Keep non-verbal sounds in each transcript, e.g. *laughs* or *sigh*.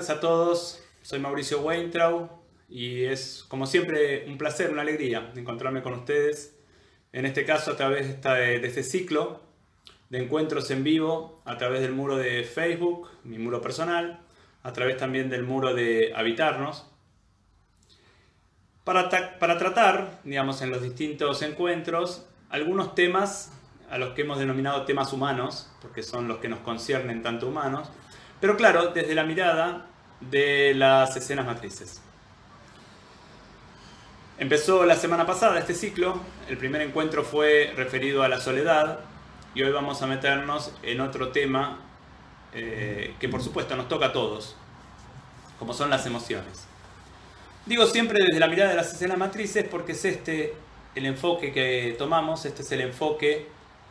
tardes a todos. Soy Mauricio Weintraub y es como siempre un placer, una alegría encontrarme con ustedes. En este caso a través de, este ciclo de encuentros en vivo, a través del muro de Facebook, mi muro personal, a través también del muro de Habitarnos, para, para tratar, digamos, en los distintos encuentros, algunos temas a los que hemos denominado temas humanos, porque son los que nos conciernen tanto humanos, pero claro, desde la mirada de las escenas matrices. Empezó la semana pasada este ciclo, el primer encuentro fue referido a la soledad y hoy vamos a meternos en otro tema eh, que por supuesto nos toca a todos, como son las emociones. Digo siempre desde la mirada de las escenas matrices porque es este el enfoque que tomamos, este es el enfoque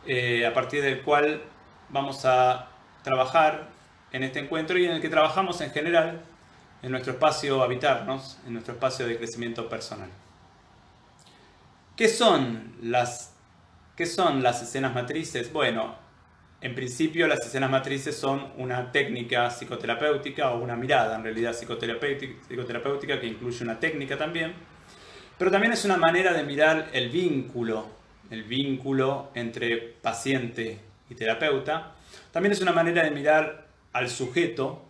eh, a partir del cual vamos a trabajar en este encuentro y en el que trabajamos en general en nuestro espacio habitarnos, en nuestro espacio de crecimiento personal. ¿Qué son las, qué son las escenas matrices? Bueno, en principio las escenas matrices son una técnica psicoterapéutica o una mirada en realidad psicoterapéutica, psicoterapéutica que incluye una técnica también, pero también es una manera de mirar el vínculo, el vínculo entre paciente y terapeuta. También es una manera de mirar al sujeto.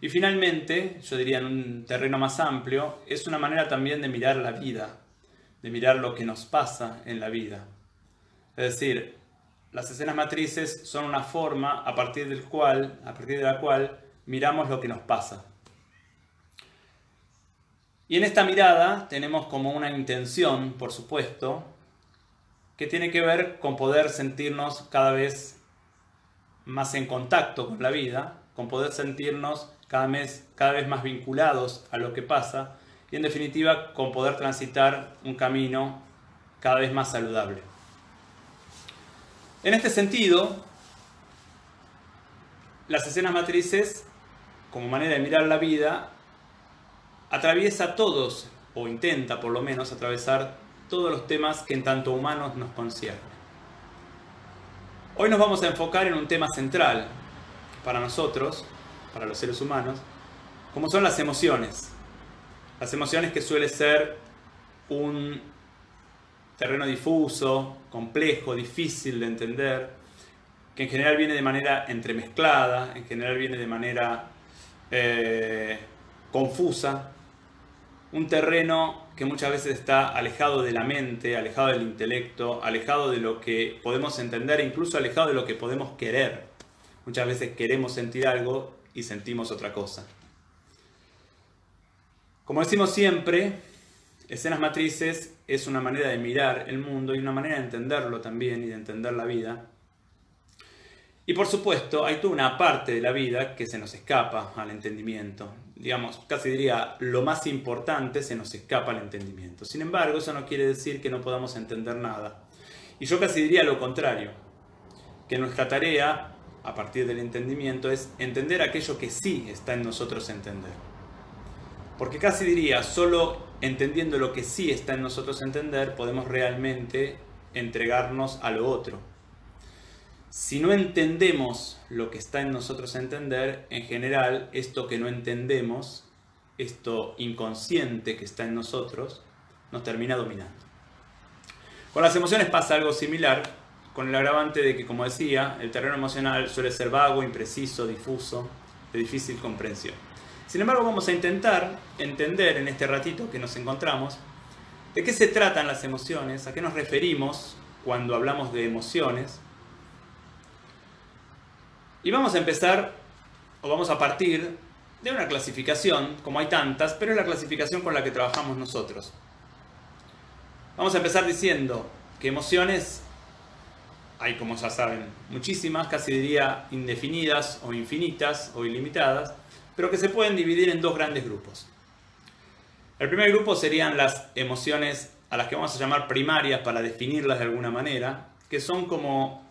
Y finalmente, yo diría en un terreno más amplio, es una manera también de mirar la vida, de mirar lo que nos pasa en la vida. Es decir, las escenas matrices son una forma a partir del cual, a partir de la cual miramos lo que nos pasa. Y en esta mirada tenemos como una intención, por supuesto, que tiene que ver con poder sentirnos cada vez más en contacto con la vida, con poder sentirnos cada vez, cada vez más vinculados a lo que pasa y en definitiva con poder transitar un camino cada vez más saludable. En este sentido, las escenas matrices, como manera de mirar la vida, atraviesa todos, o intenta por lo menos atravesar todos los temas que en tanto humanos nos conciernen. Hoy nos vamos a enfocar en un tema central para nosotros, para los seres humanos, como son las emociones. Las emociones que suele ser un terreno difuso, complejo, difícil de entender, que en general viene de manera entremezclada, en general viene de manera eh, confusa, un terreno que muchas veces está alejado de la mente, alejado del intelecto, alejado de lo que podemos entender, incluso alejado de lo que podemos querer. Muchas veces queremos sentir algo y sentimos otra cosa. Como decimos siempre, escenas matrices es una manera de mirar el mundo y una manera de entenderlo también y de entender la vida y por supuesto, hay toda una parte de la vida que se nos escapa al entendimiento. Digamos, casi diría, lo más importante se nos escapa al entendimiento. Sin embargo, eso no quiere decir que no podamos entender nada. Y yo casi diría lo contrario, que nuestra tarea, a partir del entendimiento, es entender aquello que sí está en nosotros entender. Porque casi diría, solo entendiendo lo que sí está en nosotros entender, podemos realmente entregarnos a lo otro si no entendemos lo que está en nosotros entender, en general, esto que no entendemos, esto inconsciente que está en nosotros, nos termina dominando. Con las emociones pasa algo similar, con el agravante de que, como decía, el terreno emocional suele ser vago, impreciso, difuso, de difícil comprensión. Sin embargo, vamos a intentar entender en este ratito que nos encontramos de qué se tratan las emociones, a qué nos referimos cuando hablamos de emociones, y vamos a empezar, o vamos a partir de una clasificación, como hay tantas, pero es la clasificación con la que trabajamos nosotros. Vamos a empezar diciendo que emociones hay, como ya saben, muchísimas, casi diría indefinidas o infinitas o ilimitadas, pero que se pueden dividir en dos grandes grupos. El primer grupo serían las emociones a las que vamos a llamar primarias para definirlas de alguna manera, que son como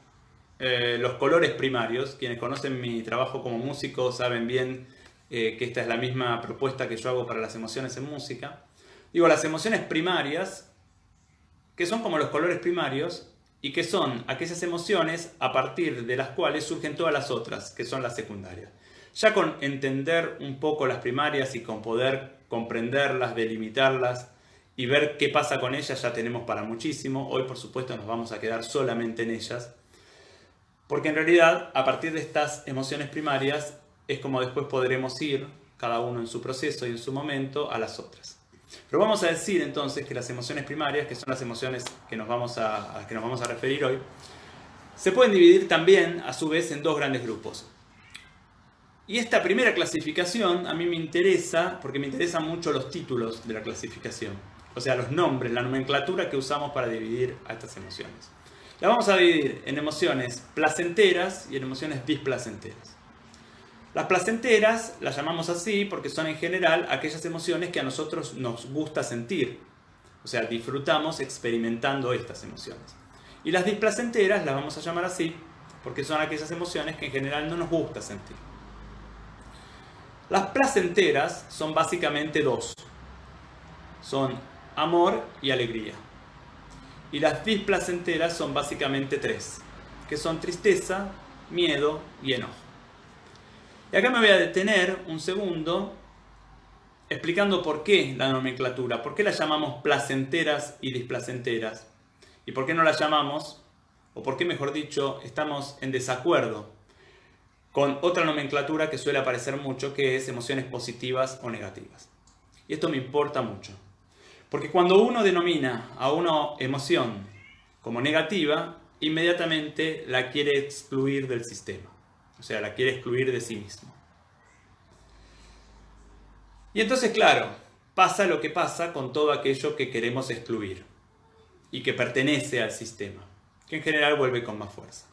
eh, los colores primarios. Quienes conocen mi trabajo como músico saben bien eh, que esta es la misma propuesta que yo hago para las emociones en música. Digo, las emociones primarias, que son como los colores primarios, y que son aquellas emociones a partir de las cuales surgen todas las otras, que son las secundarias. Ya con entender un poco las primarias y con poder comprenderlas, delimitarlas y ver qué pasa con ellas ya tenemos para muchísimo. Hoy por supuesto nos vamos a quedar solamente en ellas. Porque en realidad a partir de estas emociones primarias es como después podremos ir, cada uno en su proceso y en su momento, a las otras. Pero vamos a decir entonces que las emociones primarias, que son las emociones que nos vamos a, a las que nos vamos a referir hoy, se pueden dividir también a su vez en dos grandes grupos. Y esta primera clasificación a mí me interesa porque me interesan mucho los títulos de la clasificación, o sea, los nombres, la nomenclatura que usamos para dividir a estas emociones. La vamos a dividir en emociones placenteras y en emociones displacenteras. Las placenteras las llamamos así porque son en general aquellas emociones que a nosotros nos gusta sentir, o sea, disfrutamos experimentando estas emociones. Y las displacenteras las vamos a llamar así porque son aquellas emociones que en general no nos gusta sentir. Las placenteras son básicamente dos. Son amor y alegría. Y las displacenteras son básicamente tres, que son tristeza, miedo y enojo. Y acá me voy a detener un segundo explicando por qué la nomenclatura, por qué las llamamos placenteras y displacenteras. ¿Y por qué no las llamamos, o por qué mejor dicho, estamos en desacuerdo con otra nomenclatura que suele aparecer mucho, que es emociones positivas o negativas? Y esto me importa mucho. Porque cuando uno denomina a una emoción como negativa, inmediatamente la quiere excluir del sistema. O sea, la quiere excluir de sí mismo. Y entonces, claro, pasa lo que pasa con todo aquello que queremos excluir y que pertenece al sistema, que en general vuelve con más fuerza.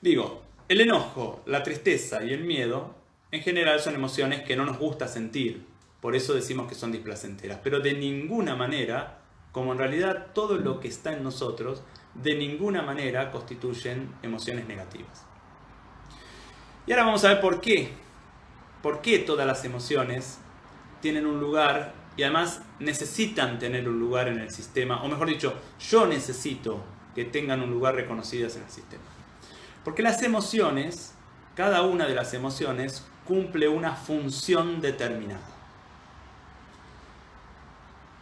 Digo, el enojo, la tristeza y el miedo en general son emociones que no nos gusta sentir, por eso decimos que son displacenteras, pero de ninguna manera, como en realidad todo lo que está en nosotros, de ninguna manera constituyen emociones negativas. Y ahora vamos a ver por qué. ¿Por qué todas las emociones tienen un lugar y además necesitan tener un lugar en el sistema, o mejor dicho, yo necesito que tengan un lugar reconocidas en el sistema. Porque las emociones, cada una de las emociones, cumple una función determinada.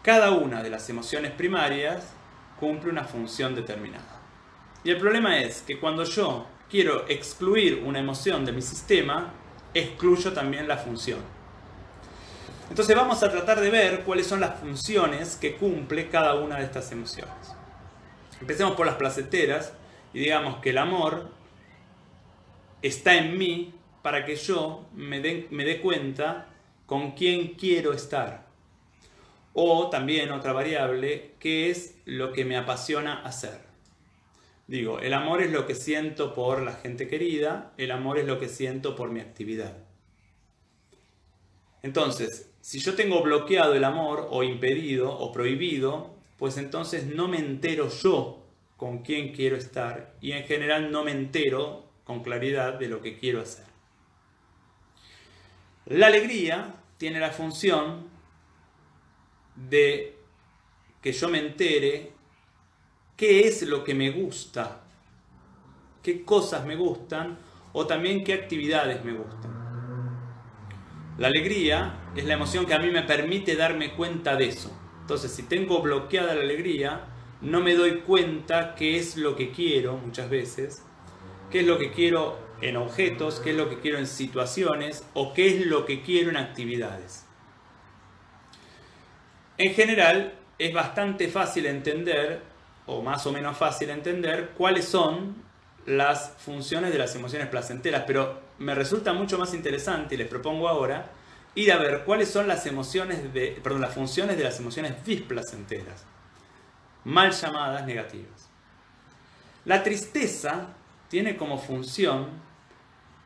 Cada una de las emociones primarias cumple una función determinada. Y el problema es que cuando yo quiero excluir una emoción de mi sistema, excluyo también la función. Entonces vamos a tratar de ver cuáles son las funciones que cumple cada una de estas emociones. Empecemos por las placenteras y digamos que el amor está en mí para que yo me dé, me dé cuenta con quién quiero estar. O también otra variable, que es lo que me apasiona hacer. Digo, el amor es lo que siento por la gente querida, el amor es lo que siento por mi actividad. Entonces, si yo tengo bloqueado el amor o impedido o prohibido, pues entonces no me entero yo con quién quiero estar y en general no me entero con claridad de lo que quiero hacer. La alegría tiene la función de que yo me entere qué es lo que me gusta, qué cosas me gustan o también qué actividades me gustan. La alegría es la emoción que a mí me permite darme cuenta de eso. Entonces, si tengo bloqueada la alegría, no me doy cuenta qué es lo que quiero muchas veces, qué es lo que quiero en objetos, qué es lo que quiero en situaciones o qué es lo que quiero en actividades. En general, es bastante fácil entender, o más o menos fácil entender, cuáles son las funciones de las emociones placenteras, pero me resulta mucho más interesante y les propongo ahora ir a ver cuáles son las emociones de, las funciones de las emociones displacenteras, mal llamadas negativas. La tristeza tiene como función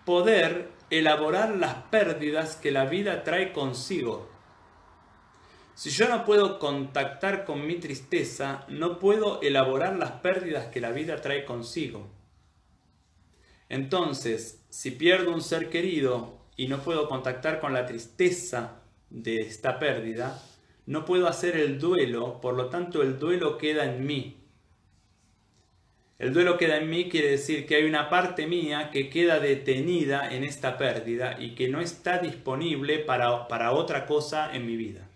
poder elaborar las pérdidas que la vida trae consigo. Si yo no puedo contactar con mi tristeza, no puedo elaborar las pérdidas que la vida trae consigo. Entonces, si pierdo un ser querido y no puedo contactar con la tristeza de esta pérdida, no puedo hacer el duelo, por lo tanto el duelo queda en mí. El duelo queda en mí quiere decir que hay una parte mía que queda detenida en esta pérdida y que no está disponible para, para otra cosa en mi vida.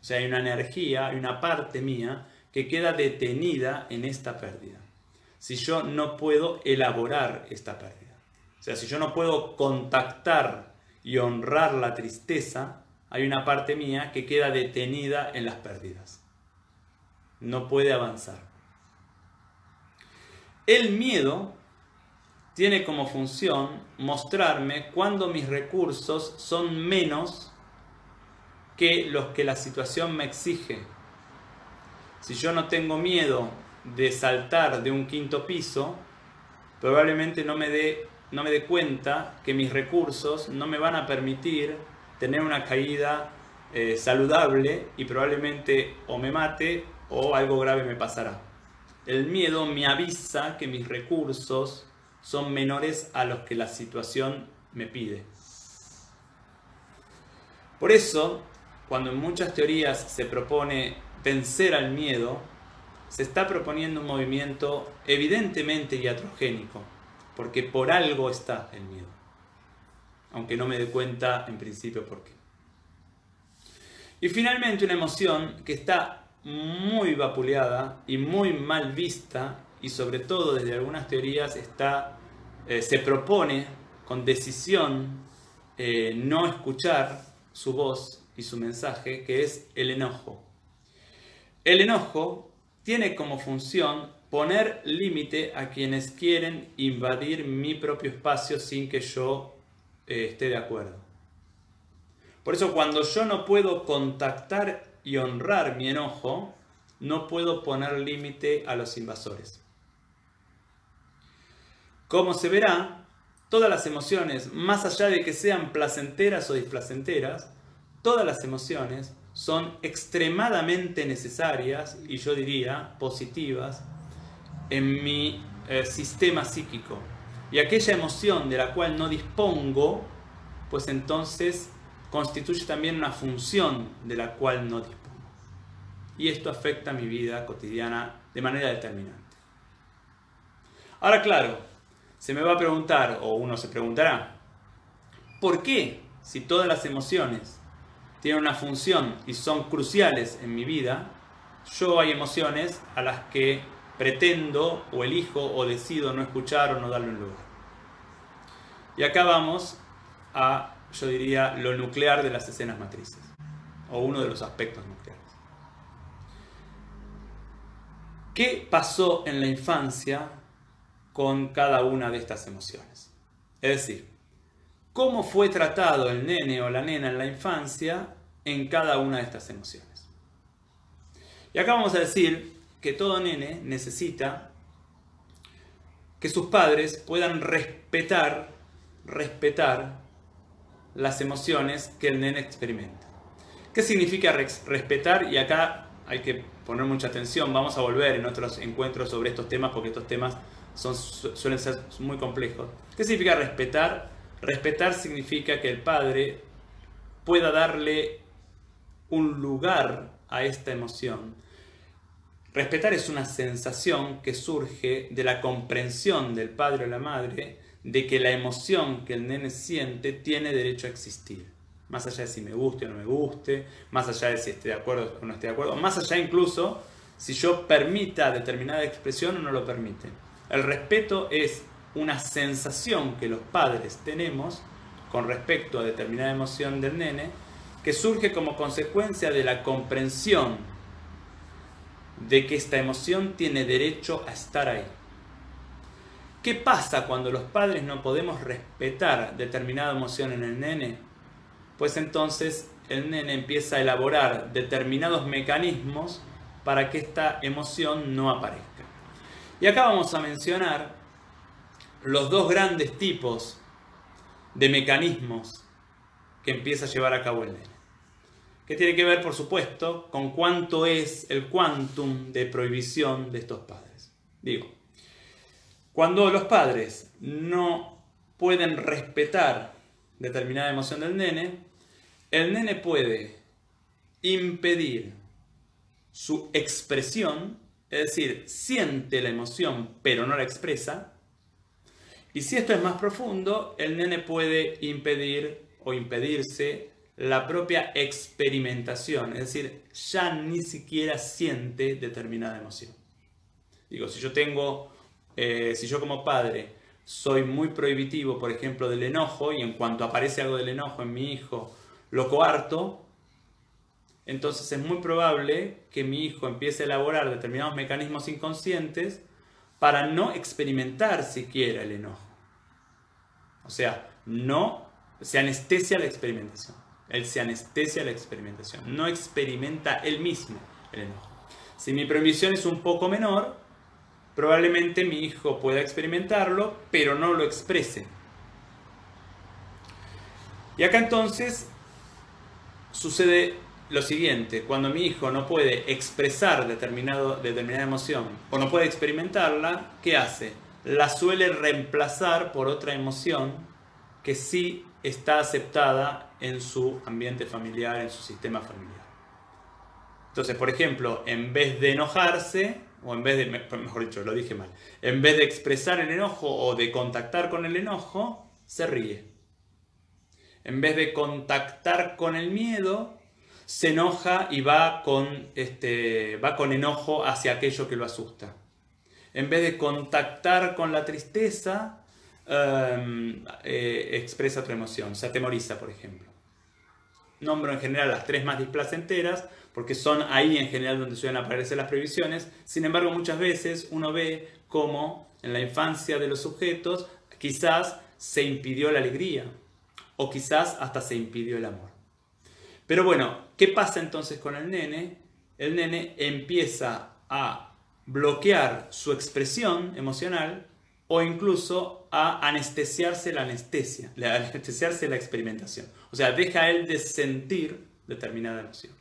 O sea, hay una energía, hay una parte mía que queda detenida en esta pérdida. Si yo no puedo elaborar esta pérdida. O sea, si yo no puedo contactar y honrar la tristeza, hay una parte mía que queda detenida en las pérdidas. No puede avanzar. El miedo tiene como función mostrarme cuando mis recursos son menos que los que la situación me exige. Si yo no tengo miedo de saltar de un quinto piso, probablemente no me dé no me dé cuenta que mis recursos no me van a permitir tener una caída eh, saludable y probablemente o me mate o algo grave me pasará. El miedo me avisa que mis recursos son menores a los que la situación me pide. Por eso, cuando en muchas teorías se propone vencer al miedo, se está proponiendo un movimiento evidentemente iatrogénico, porque por algo está el miedo, aunque no me dé cuenta en principio por qué. Y finalmente una emoción que está muy vapuleada y muy mal vista y sobre todo desde algunas teorías está, eh, se propone con decisión eh, no escuchar su voz y su mensaje, que es el enojo. El enojo tiene como función poner límite a quienes quieren invadir mi propio espacio sin que yo eh, esté de acuerdo. Por eso cuando yo no puedo contactar y honrar mi enojo, no puedo poner límite a los invasores. Como se verá, todas las emociones, más allá de que sean placenteras o displacenteras, todas las emociones son extremadamente necesarias y yo diría positivas en mi eh, sistema psíquico. Y aquella emoción de la cual no dispongo, pues entonces constituye también una función de la cual no dispongo. Y esto afecta mi vida cotidiana de manera determinante. Ahora, claro, se me va a preguntar, o uno se preguntará, ¿por qué si todas las emociones tienen una función y son cruciales en mi vida, yo hay emociones a las que pretendo o elijo o decido no escuchar o no darle un lugar? Y acá vamos a yo diría, lo nuclear de las escenas matrices, o uno de los aspectos nucleares. ¿Qué pasó en la infancia con cada una de estas emociones? Es decir, ¿cómo fue tratado el nene o la nena en la infancia en cada una de estas emociones? Y acá vamos a decir que todo nene necesita que sus padres puedan respetar, respetar las emociones que el nene experimenta. ¿Qué significa respetar? Y acá hay que poner mucha atención, vamos a volver en otros encuentros sobre estos temas porque estos temas suelen ser muy complejos. ¿Qué significa respetar? Respetar significa que el padre pueda darle un lugar a esta emoción. Respetar es una sensación que surge de la comprensión del padre o la madre de que la emoción que el nene siente tiene derecho a existir. Más allá de si me guste o no me guste, más allá de si esté de acuerdo o no esté de acuerdo, más allá incluso si yo permita determinada expresión o no lo permite. El respeto es una sensación que los padres tenemos con respecto a determinada emoción del nene que surge como consecuencia de la comprensión de que esta emoción tiene derecho a estar ahí. ¿Qué pasa cuando los padres no podemos respetar determinada emoción en el nene? Pues entonces el nene empieza a elaborar determinados mecanismos para que esta emoción no aparezca. Y acá vamos a mencionar los dos grandes tipos de mecanismos que empieza a llevar a cabo el nene. Que tiene que ver, por supuesto, con cuánto es el quantum de prohibición de estos padres. Digo, cuando los padres no pueden respetar determinada emoción del nene, el nene puede impedir su expresión es decir, siente la emoción pero no la expresa. Y si esto es más profundo, el nene puede impedir o impedirse la propia experimentación, es decir, ya ni siquiera siente determinada emoción. Digo, si yo tengo, eh, si yo como padre soy muy prohibitivo, por ejemplo, del enojo, y en cuanto aparece algo del enojo en mi hijo, lo coarto, entonces es muy probable que mi hijo empiece a elaborar determinados mecanismos inconscientes para no experimentar siquiera el enojo. O sea, no se anestesia la experimentación. Él se anestesia la experimentación. No experimenta él mismo el enojo. Si mi prohibición es un poco menor, probablemente mi hijo pueda experimentarlo, pero no lo exprese. Y acá entonces sucede lo siguiente, cuando mi hijo no puede expresar determinado, determinada emoción o no puede experimentarla, ¿qué hace? La suele reemplazar por otra emoción que sí está aceptada en su ambiente familiar, en su sistema familiar. Entonces, por ejemplo, en vez de enojarse, o en vez de, mejor dicho, lo dije mal, en vez de expresar el enojo o de contactar con el enojo, se ríe. En vez de contactar con el miedo, se enoja y va con, este, va con enojo hacia aquello que lo asusta. En vez de contactar con la tristeza, em, eh, expresa otra emoción, se atemoriza, por ejemplo. Nombro en general las tres más displacenteras, porque son ahí en general donde suelen aparecer las previsiones. Sin embargo, muchas veces uno ve cómo en la infancia de los sujetos quizás se impidió la alegría o quizás hasta se impidió el amor. Pero bueno, ¿qué pasa entonces con el nene? El nene empieza a bloquear su expresión emocional o incluso a anestesiarse la anestesia, a *laughs* anestesiarse la experimentación. O sea, deja él de sentir determinada emoción.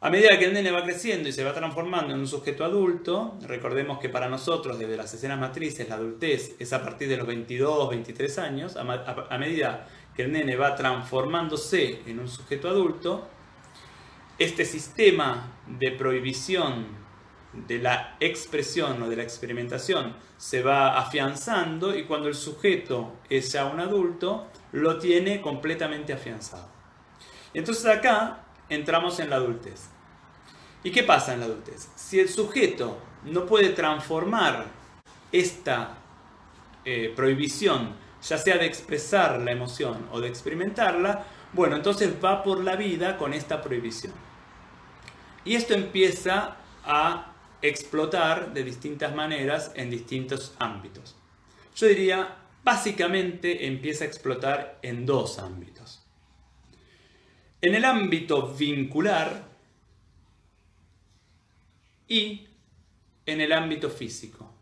A medida que el nene va creciendo y se va transformando en un sujeto adulto, recordemos que para nosotros desde las escenas matrices la adultez es a partir de los 22, 23 años, a medida que el nene va transformándose en un sujeto adulto, este sistema de prohibición de la expresión o de la experimentación se va afianzando y cuando el sujeto es ya un adulto, lo tiene completamente afianzado. Entonces acá entramos en la adultez. ¿Y qué pasa en la adultez? Si el sujeto no puede transformar esta eh, prohibición ya sea de expresar la emoción o de experimentarla, bueno, entonces va por la vida con esta prohibición. Y esto empieza a explotar de distintas maneras en distintos ámbitos. Yo diría, básicamente empieza a explotar en dos ámbitos. En el ámbito vincular y en el ámbito físico,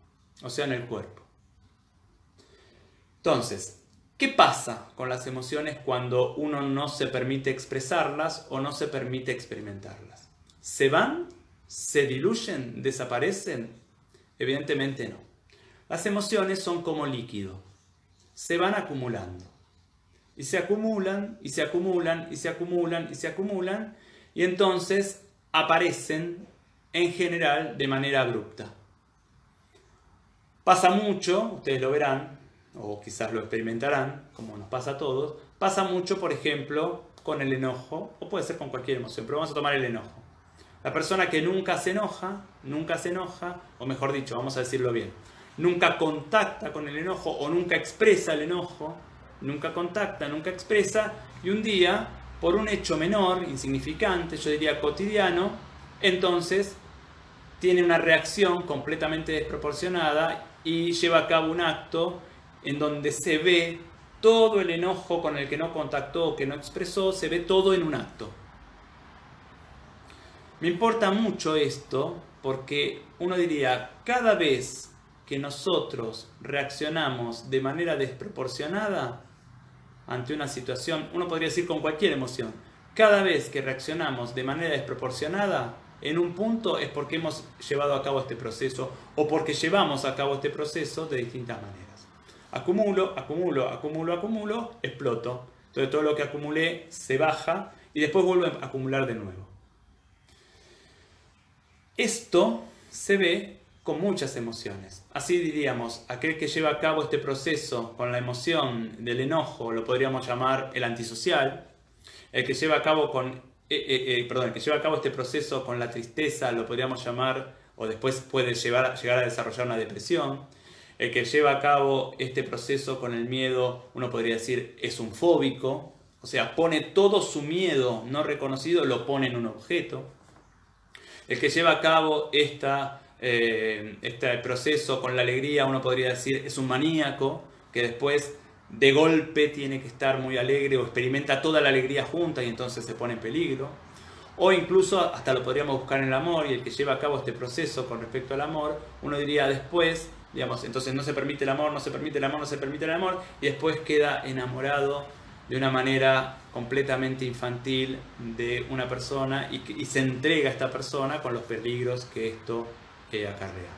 o sea, en el cuerpo. Entonces, ¿qué pasa con las emociones cuando uno no se permite expresarlas o no se permite experimentarlas? ¿Se van? ¿Se diluyen? ¿Desaparecen? Evidentemente no. Las emociones son como líquido. Se van acumulando. Y se acumulan, y se acumulan, y se acumulan, y se acumulan, y entonces aparecen en general de manera abrupta. Pasa mucho, ustedes lo verán, o quizás lo experimentarán, como nos pasa a todos, pasa mucho, por ejemplo, con el enojo, o puede ser con cualquier emoción, pero vamos a tomar el enojo. La persona que nunca se enoja, nunca se enoja, o mejor dicho, vamos a decirlo bien, nunca contacta con el enojo o nunca expresa el enojo, nunca contacta, nunca expresa, y un día, por un hecho menor, insignificante, yo diría cotidiano, entonces tiene una reacción completamente desproporcionada y lleva a cabo un acto en donde se ve todo el enojo con el que no contactó, que no expresó, se ve todo en un acto. Me importa mucho esto porque uno diría, cada vez que nosotros reaccionamos de manera desproporcionada ante una situación, uno podría decir con cualquier emoción, cada vez que reaccionamos de manera desproporcionada, en un punto es porque hemos llevado a cabo este proceso o porque llevamos a cabo este proceso de distintas maneras acumulo, acumulo, acumulo, acumulo, exploto. Entonces todo lo que acumulé se baja y después vuelvo a acumular de nuevo. Esto se ve con muchas emociones. Así diríamos, aquel que lleva a cabo este proceso con la emoción del enojo lo podríamos llamar el antisocial. El que lleva a cabo con eh, eh, eh, perdón, el que lleva a cabo este proceso con la tristeza lo podríamos llamar o después puede llevar, llegar a desarrollar una depresión. El que lleva a cabo este proceso con el miedo, uno podría decir, es un fóbico, o sea, pone todo su miedo no reconocido, lo pone en un objeto. El que lleva a cabo esta eh, este proceso con la alegría, uno podría decir, es un maníaco que después de golpe tiene que estar muy alegre o experimenta toda la alegría junta y entonces se pone en peligro. O incluso hasta lo podríamos buscar en el amor y el que lleva a cabo este proceso con respecto al amor, uno diría después, entonces no se permite el amor, no se permite el amor, no se permite el amor y después queda enamorado de una manera completamente infantil de una persona y, se entrega a esta persona con los peligros que esto que acarrea.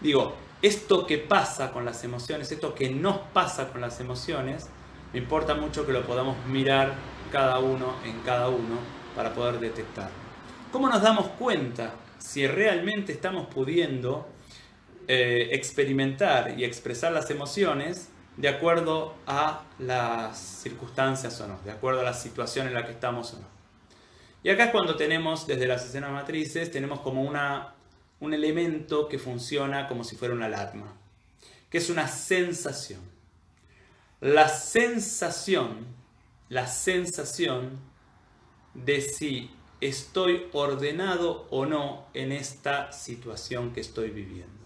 Digo, esto que pasa con las emociones, esto que nos pasa con las emociones, me importa mucho que lo podamos mirar cada uno en cada uno para poder detectar. ¿Cómo nos damos cuenta si realmente estamos pudiendo eh, experimentar y expresar las emociones de acuerdo a las circunstancias o no, de acuerdo a la situación en la que estamos o no? Y acá es cuando tenemos, desde las escenas matrices, tenemos como una un elemento que funciona como si fuera una alarma, que es una sensación. La sensación, la sensación de si estoy ordenado o no en esta situación que estoy viviendo.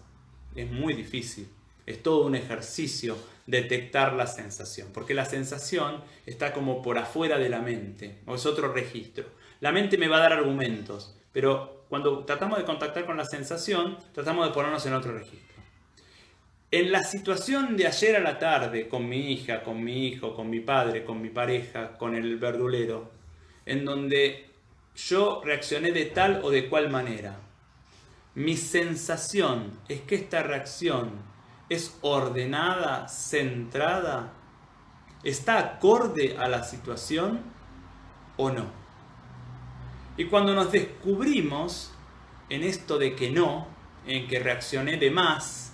Es muy difícil, es todo un ejercicio detectar la sensación, porque la sensación está como por afuera de la mente, o es otro registro. La mente me va a dar argumentos, pero cuando tratamos de contactar con la sensación, tratamos de ponernos en otro registro. En la situación de ayer a la tarde, con mi hija, con mi hijo, con mi padre, con mi pareja, con el verdulero, en donde yo reaccioné de tal o de cual manera, mi sensación es que esta reacción es ordenada, centrada, está acorde a la situación o no. Y cuando nos descubrimos en esto de que no, en que reaccioné de más,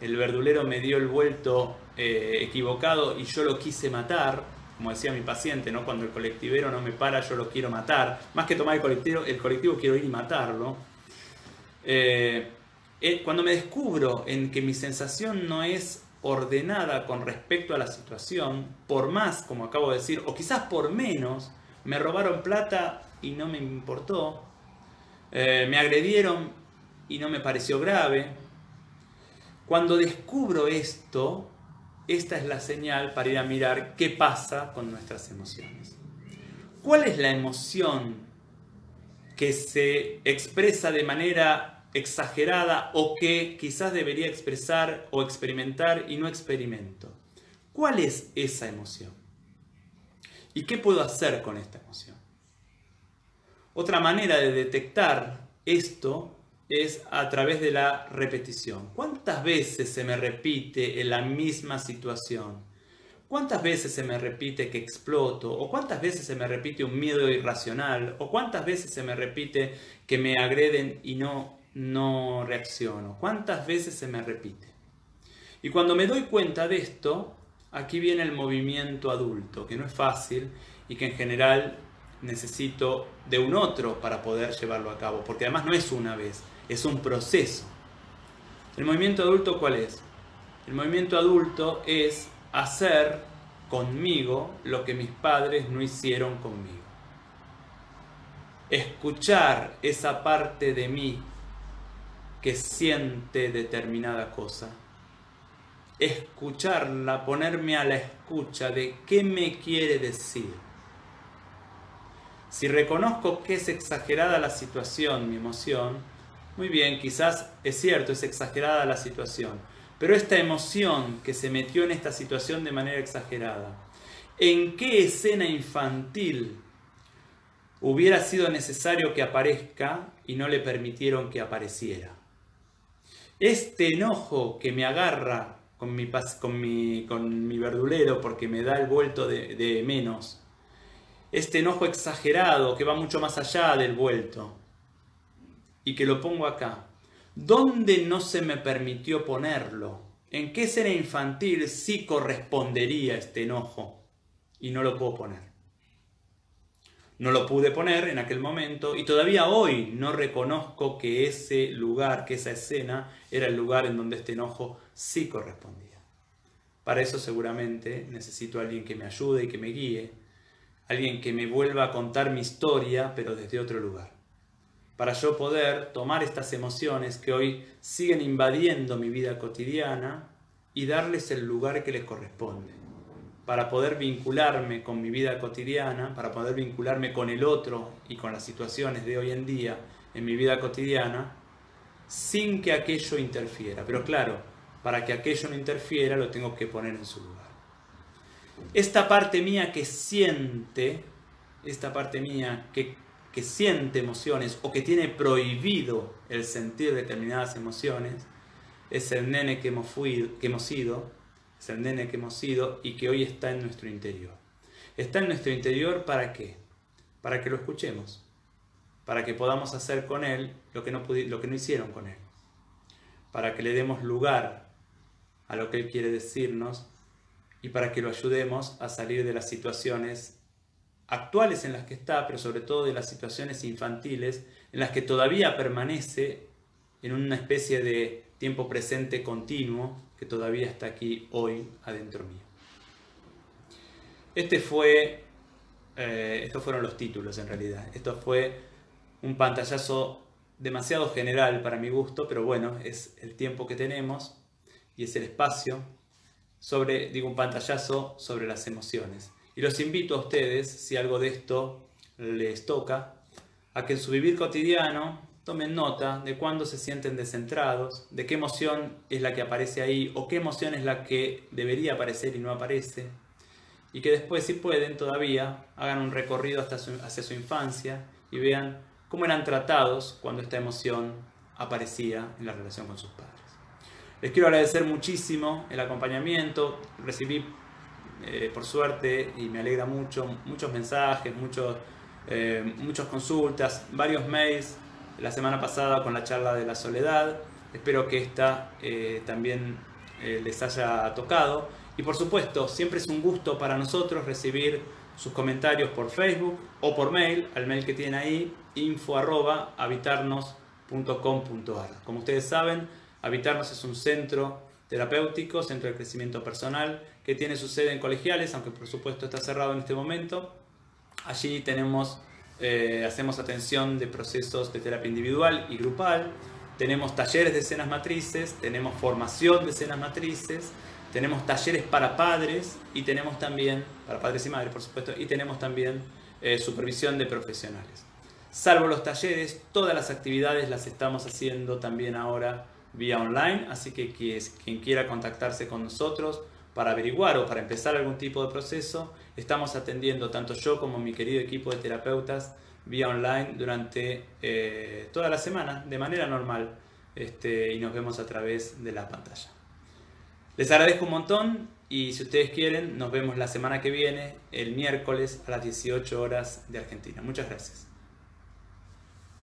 el verdulero me dio el vuelto eh, equivocado y yo lo quise matar, como decía mi paciente, ¿no? cuando el colectivero no me para, yo lo quiero matar. Más que tomar el colectivo, el colectivo quiero ir y matarlo. Eh, eh, cuando me descubro en que mi sensación no es ordenada con respecto a la situación, por más, como acabo de decir, o quizás por menos, me robaron plata y no me importó. Eh, me agredieron y no me pareció grave. Cuando descubro esto, esta es la señal para ir a mirar qué pasa con nuestras emociones. ¿Cuál es la emoción que se expresa de manera exagerada o que quizás debería expresar o experimentar y no experimento? ¿Cuál es esa emoción? ¿Y qué puedo hacer con esta emoción? Otra manera de detectar esto es a través de la repetición. ¿Cuántas veces se me repite en la misma situación? ¿Cuántas veces se me repite que exploto? ¿O cuántas veces se me repite un miedo irracional? ¿O cuántas veces se me repite que me agreden y no, no reacciono? ¿Cuántas veces se me repite? Y cuando me doy cuenta de esto, aquí viene el movimiento adulto, que no es fácil y que en general necesito de un otro para poder llevarlo a cabo, porque además no es una vez, es un proceso. ¿El movimiento adulto cuál es? El movimiento adulto es hacer conmigo lo que mis padres no hicieron conmigo. Escuchar esa parte de mí que siente determinada cosa. Escucharla, ponerme a la escucha de qué me quiere decir si reconozco que es exagerada la situación, mi emoción, muy bien, quizás es cierto, es exagerada la situación, pero esta emoción que se metió en esta situación de manera exagerada, ¿en qué escena infantil hubiera sido necesario que aparezca y no le permitieron que apareciera? Este enojo que me agarra con mi, con mi, con mi verdulero porque me da el vuelto de, menos, este enojo exagerado que va mucho más allá del vuelto y que lo pongo acá. ¿Dónde no se me permitió ponerlo? ¿En qué escena infantil sí correspondería este enojo? Y no lo puedo poner. No lo pude poner en aquel momento y todavía hoy no reconozco que ese lugar, que esa escena era el lugar en donde este enojo sí correspondía. Para eso seguramente necesito a alguien que me ayude y que me guíe, alguien que me vuelva a contar mi historia, pero desde otro lugar. Para yo poder tomar estas emociones que hoy siguen invadiendo mi vida cotidiana y darles el lugar que les corresponde. Para poder vincularme con mi vida cotidiana, para poder vincularme con el otro y con las situaciones de hoy en día en mi vida cotidiana, sin que aquello interfiera. Pero claro, para que aquello no interfiera lo tengo que poner en su lugar. Esta parte mía que siente, esta parte mía que, que siente emociones o que tiene prohibido el sentir determinadas emociones, es el nene que hemos, que hemos sido, es el nene que hemos sido y que hoy está en nuestro interior. Está en nuestro interior para qué? Para que lo escuchemos, para que podamos hacer con él lo que no, lo que no hicieron con él, para que le demos lugar a lo que él quiere decirnos y para que lo ayudemos a salir de las situaciones actuales en las que está, pero sobre todo de las situaciones infantiles en las que todavía permanece en una especie de tiempo presente continuo que todavía está aquí hoy adentro mío. Este fue, eh, estos fueron los títulos en realidad. Esto fue un pantallazo demasiado general para mi gusto, pero bueno, es el tiempo que tenemos y es el espacio sobre, digo, un pantallazo sobre las emociones. Y los invito a ustedes, si algo de esto les toca, a que en su vivir cotidiano tomen nota de cuándo se sienten descentrados, de qué emoción es la que aparece ahí o qué emoción es la que debería aparecer y no aparece. Y que después, si pueden, todavía hagan un recorrido hasta hacia su infancia y vean cómo eran tratados cuando esta emoción aparecía en la relación con sus padres. Les quiero agradecer muchísimo el acompañamiento. Recibí, eh, por suerte, y me alegra mucho, muchos mensajes, muchos, eh, muchas consultas, varios mails la semana pasada con la charla de la soledad. Espero que esta eh, también les haya tocado. Y por supuesto, siempre es un gusto para nosotros recibir sus comentarios por Facebook o por mail, al mail que tienen ahí, info Como ustedes saben, Habitarnos es un centro terapéutico, centro de crecimiento personal, que tiene su sede en colegiales, aunque por supuesto está cerrado en este momento. Allí tenemos, eh, hacemos atención de procesos de terapia individual y grupal, tenemos talleres de escenas matrices, tenemos formación de escenas matrices, tenemos talleres para padres y tenemos también, para padres y madres por supuesto, y tenemos también eh, supervisión de profesionales. Salvo los talleres, todas las actividades las estamos haciendo también ahora vía online, así que quien quiera contactarse con nosotros para averiguar o para empezar algún tipo de proceso, estamos atendiendo tanto yo como mi querido equipo de terapeutas vía online durante eh, toda la semana de manera normal este, y nos vemos a través de la pantalla. Les agradezco un montón y si ustedes quieren nos vemos la semana que viene, el miércoles a las 18 horas de Argentina. Muchas gracias.